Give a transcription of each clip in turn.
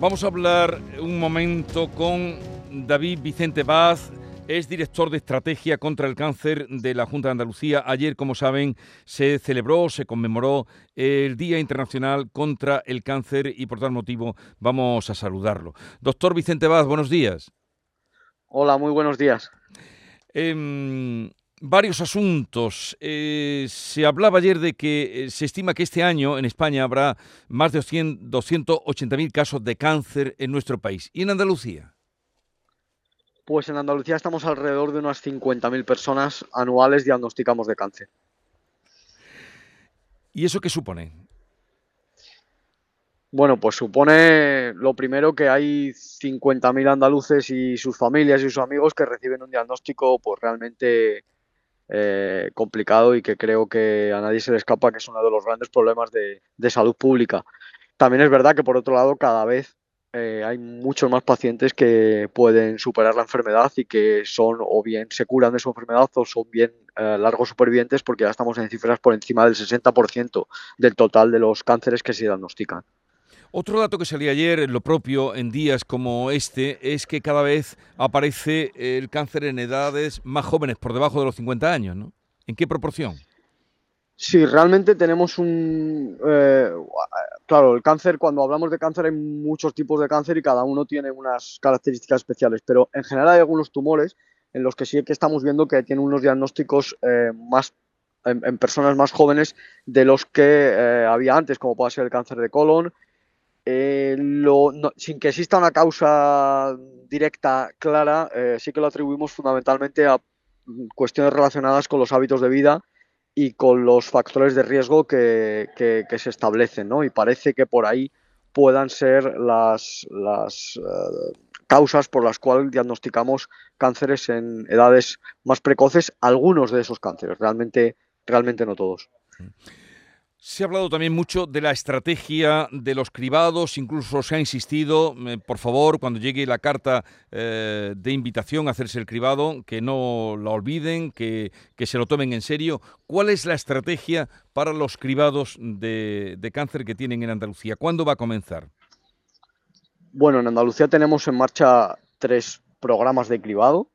Vamos a hablar un momento con David Vicente Vaz, es director de estrategia contra el cáncer de la Junta de Andalucía. Ayer, como saben, se celebró, se conmemoró el Día Internacional contra el Cáncer y por tal motivo vamos a saludarlo. Doctor Vicente Vaz, buenos días. Hola, muy buenos días. Em, varios asuntos. Eh, se hablaba ayer de que eh, se estima que este año en España habrá más de 280.000 casos de cáncer en nuestro país. ¿Y en Andalucía? Pues en Andalucía estamos alrededor de unas 50.000 personas anuales diagnosticamos de cáncer. ¿Y eso qué supone? Bueno, pues supone lo primero que hay 50.000 andaluces y sus familias y sus amigos que reciben un diagnóstico pues realmente eh, complicado y que creo que a nadie se le escapa que es uno de los grandes problemas de, salud pública. También es verdad que por otro lado cada vez eh, hay muchos más pacientes que pueden superar la enfermedad y que son o bien se curan de su enfermedad o son bien eh, largos supervivientes porque ya estamos en cifras por encima del 60% del total de los cánceres que se diagnostican. Otro dato que salía ayer, lo propio en días como este, es que cada vez aparece el cáncer en edades más jóvenes, por debajo de los 50 años, ¿no? ¿En qué proporción? Sí, realmente tenemos un... Eh, claro, el cáncer, cuando hablamos de cáncer hay muchos tipos de cáncer y cada uno tiene unas características especiales, pero en general hay algunos tumores en los que sí que estamos viendo que tienen unos diagnósticos eh, más en, personas más jóvenes de los que eh, había antes, como puede ser el cáncer de colon, eh, sin que exista una causa directa clara, eh, sí que lo atribuimos fundamentalmente a cuestiones relacionadas con los hábitos de vida y con los factores de riesgo que, se establecen, ¿no? Y parece que por ahí puedan ser las, las eh, causas por las cuales diagnosticamos cánceres en edades más precoces, algunos de esos cánceres, realmente, realmente no todos. Mm. Se ha hablado también mucho de la estrategia de los cribados, incluso se ha insistido, eh, por favor, cuando llegue la carta eh, de invitación a hacerse el cribado, que no la olviden, que, se lo tomen en serio. ¿Cuál es la estrategia para los cribados de, de cáncer que tienen en Andalucía? ¿Cuándo va a comenzar? Bueno, en Andalucía tenemos en marcha tres programas de cribado.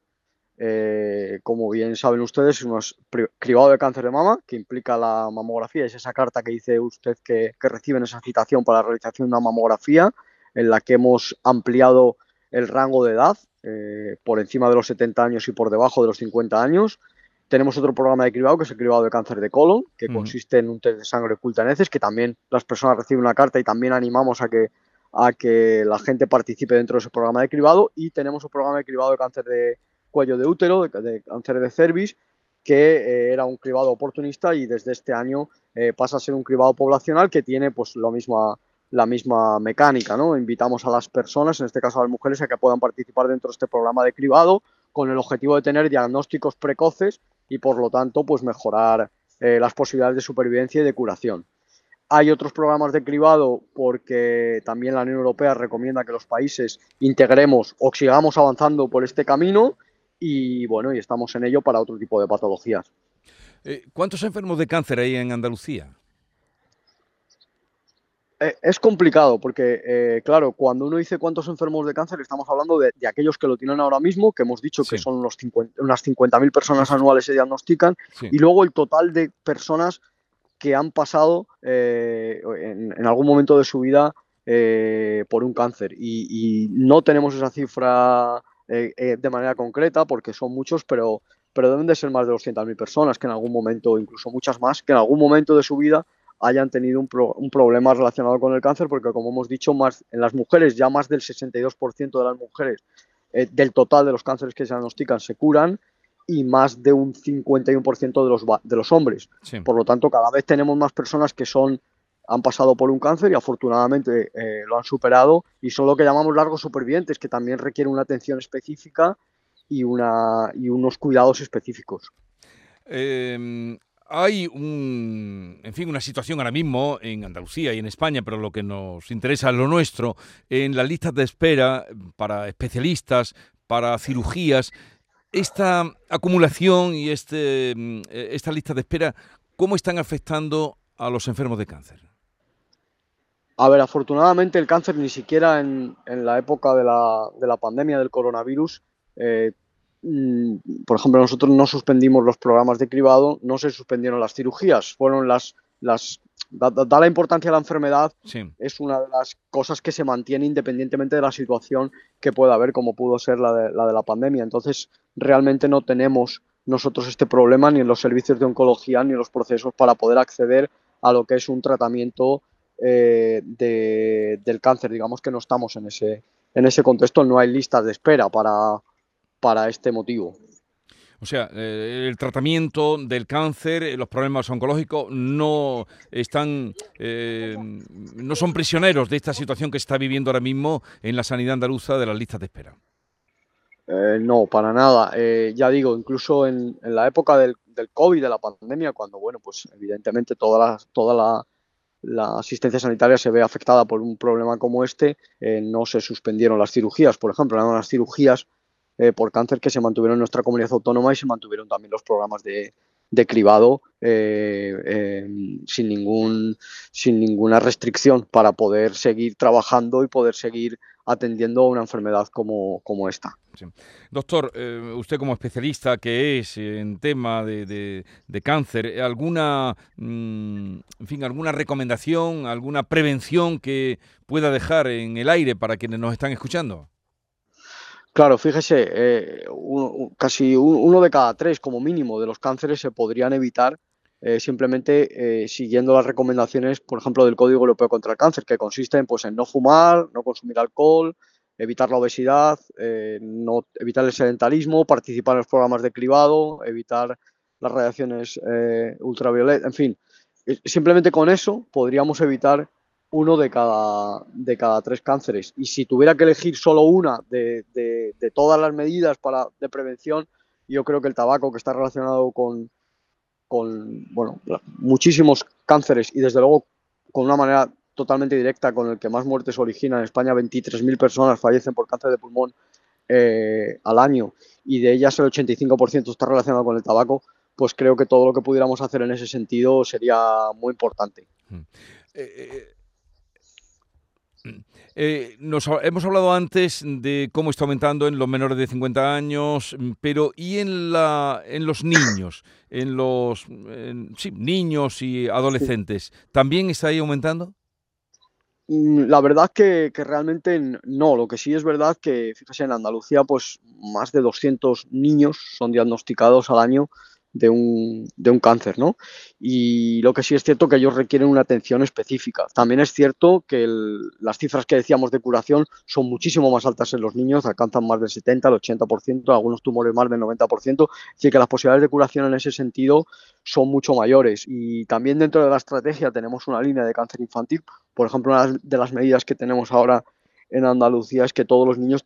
Eh, como bien saben ustedes, es cribado de cáncer de mama, que implica la mamografía. Es esa carta que dice usted que, reciben esa citación para la realización de una mamografía, en la que hemos ampliado el rango de edad eh, por encima de los 70 años y por debajo de los 50 años. Tenemos otro programa de cribado que es el cribado de cáncer de colon, que consiste en un test de sangre oculta en heces, que también las personas reciben una carta y también animamos a que, a que la gente participe dentro de ese programa de cribado. Y tenemos un programa de cribado de cáncer de, cuello de útero, de, cáncer de cervix, que eh, era un cribado oportunista y desde este año eh, pasa a ser un cribado poblacional que tiene pues lo misma, la misma mecánica. ¿no? Invitamos a las personas, en este caso a las mujeres, a que puedan participar dentro de este programa de cribado con el objetivo de tener diagnósticos precoces y por lo tanto pues mejorar eh, las posibilidades de supervivencia y de curación. Hay otros programas de cribado porque también la Unión Europea recomienda que los países integremos o sigamos avanzando por este camino y bueno, y estamos en ello para otro tipo de patologías. Eh, ¿Cuántos enfermos de cáncer hay en Andalucía? Eh, es complicado porque, eh, claro, cuando uno dice cuántos enfermos de cáncer, estamos hablando de, aquellos que lo tienen ahora mismo, que hemos dicho que son unas 50.000 personas anuales se diagnostican, y luego el total de personas que han pasado en, algún momento de su vida por un cáncer. y no tenemos esa cifra eh, eh, de manera concreta, porque son muchos, pero, pero deben de ser más de 200.000 personas que en algún momento, incluso muchas más, que en algún momento de su vida hayan tenido un, un, problema relacionado con el cáncer, porque como hemos dicho, más en las mujeres, ya más del 62% de las mujeres eh, del total de los cánceres que se diagnostican se curan y más de un 51% de los, de los hombres. Por lo tanto, cada vez tenemos más personas que son han pasado por un cáncer y afortunadamente eh, lo han superado y son lo que llamamos largos supervivientes, que también requieren una atención específica y, una, y unos cuidados específicos. Em, hay un, en fin, una situación ahora mismo en Andalucía y en España, pero lo que nos interesa es lo nuestro, en las listas de espera para especialistas, para cirugías, esta acumulación y este, mm, esta lista de espera, ¿cómo están afectando a los enfermos de cáncer? A ver, afortunadamente el cáncer ni siquiera en, la época de la, de la, pandemia del coronavirus, eh, mm, por ejemplo, nosotros no suspendimos los programas de cribado, no se suspendieron las cirugías, fueron las, las da, la importancia a la enfermedad, es una de las cosas que se mantiene independientemente de la situación que pueda haber, como pudo ser la de la, de la pandemia. Entonces, realmente no tenemos nosotros este problema ni en los servicios de oncología ni en los procesos para poder acceder a lo que es un tratamiento eh, del cáncer. Digamos que no estamos en ese, en ese contexto, no hay listas de espera para, para este motivo. O sea, eh, el tratamiento del cáncer, eh, los problemas oncológicos no están, no son prisioneros de esta situación que se está viviendo ahora mismo en la sanidad andaluza de las listas de espera. no, para nada. ya digo, incluso en, la época del, del, COVID, de la pandemia, cuando, bueno, pues evidentemente toda la, toda la, la asistencia sanitaria se ve afectada por un problema como este, eh, no se suspendieron las cirugías, por ejemplo, eran las cirugías eh, por cáncer que se mantuvieron en nuestra comunidad autónoma y se mantuvieron también los programas de, de cribado eh, sin, ningún, sin ninguna restricción para poder seguir trabajando y poder seguir atendiendo a una enfermedad como, como esta. Doctor, eh, usted como especialista que es en tema de, de, cáncer, ¿alguna, mm, en fin, alguna recomendación, alguna prevención que pueda dejar en el aire para quienes nos están escuchando? Claro, fíjese, eh, casi uno de cada tres como mínimo de los cánceres se podrían evitar eh, simplemente eh, siguiendo las recomendaciones, por ejemplo, del Código Europeo contra el Cáncer, que consisten pues, en no fumar, no consumir alcohol, evitar la obesidad, evitar el sedentarismo, participar en los programas de cribado, evitar las radiaciones ultravioletas, en fin. Simplemente con eso podríamos evitar uno de cada, de cada tres cánceres. Y si tuviera que elegir solo una de, de todas las medidas para, de prevención, yo creo que el tabaco, que está relacionado con, con bueno, muchísimos cánceres y desde luego con una manera totalmente directa con el que más muertes origina en España, 23.000 personas fallecen por cáncer de pulmón eh, al año y de ellas el 85% está relacionado con el tabaco, pues creo que todo lo que pudiéramos hacer en ese sentido sería muy importante. Mm. Eh, eh, eh, nos, hemos hablado antes de cómo está aumentando en los menores de 50 años, pero ¿y en, la, en los niños? En los sí, niños y adolescentes, ¿también está ahí aumentando? Mm, la verdad que, que, realmente no. Lo que sí es verdad que, fíjese, en Andalucía, pues más de 200 niños son diagnosticados al año de un, de un cáncer, ¿no? Y lo que sí es cierto que ellos requieren una atención específica. También es cierto que las cifras que decíamos de curación son muchísimo más altas en los niños, alcanzan más del 70, el 80%, algunos tumores más del 90%, así que las posibilidades de curación en ese sentido son mucho mayores. Y también dentro de la estrategia tenemos una línea de cáncer infantil. Por ejemplo, una de las medidas que tenemos ahora en Andalucía es que todos los niños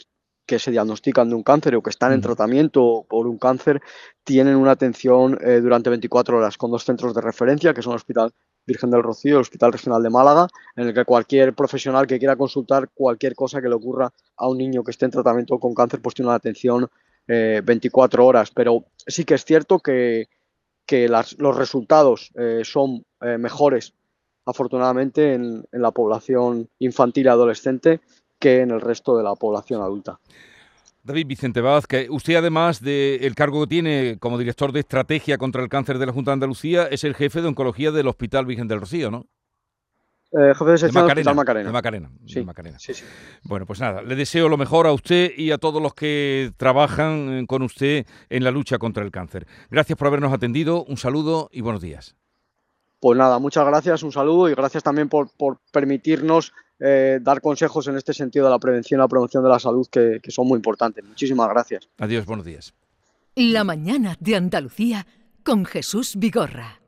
que se diagnostican de un cáncer o que están en tratamiento por un cáncer tienen una atención eh, durante 24 horas con dos centros de referencia, que son el Hospital Virgen del Rocío y el Hospital Regional de Málaga, en el que cualquier profesional que quiera consultar cualquier cosa que le ocurra a un niño que esté en tratamiento con cáncer, pues tiene una atención 24 eh, horas. Pero sí que es cierto que, los resultados eh, son mejores, afortunadamente, en, en la población infantil y adolescente que en el resto de la población adulta. David Vicente Vázquez, usted además del cargo que tiene como director de estrategia contra el cáncer de la Junta de Andalucía, es el jefe de oncología del Hospital Virgen del Rocío, ¿no? Eh, jefe de sección del Hospital Macarena. De Macarena. Sí, Sí, sí. Bueno, pues nada, le deseo lo mejor a usted y a todos los que trabajan con usted en la lucha contra el cáncer. Gracias por habernos atendido, un saludo y buenos días. Pues nada, muchas gracias, un saludo y gracias también por, por permitirnos eh, dar consejos en este sentido de la prevención y la promoción de la salud que, que son muy importantes. Muchísimas gracias. Adiós, buenos días. La mañana de Andalucía con Jesús Vigorra.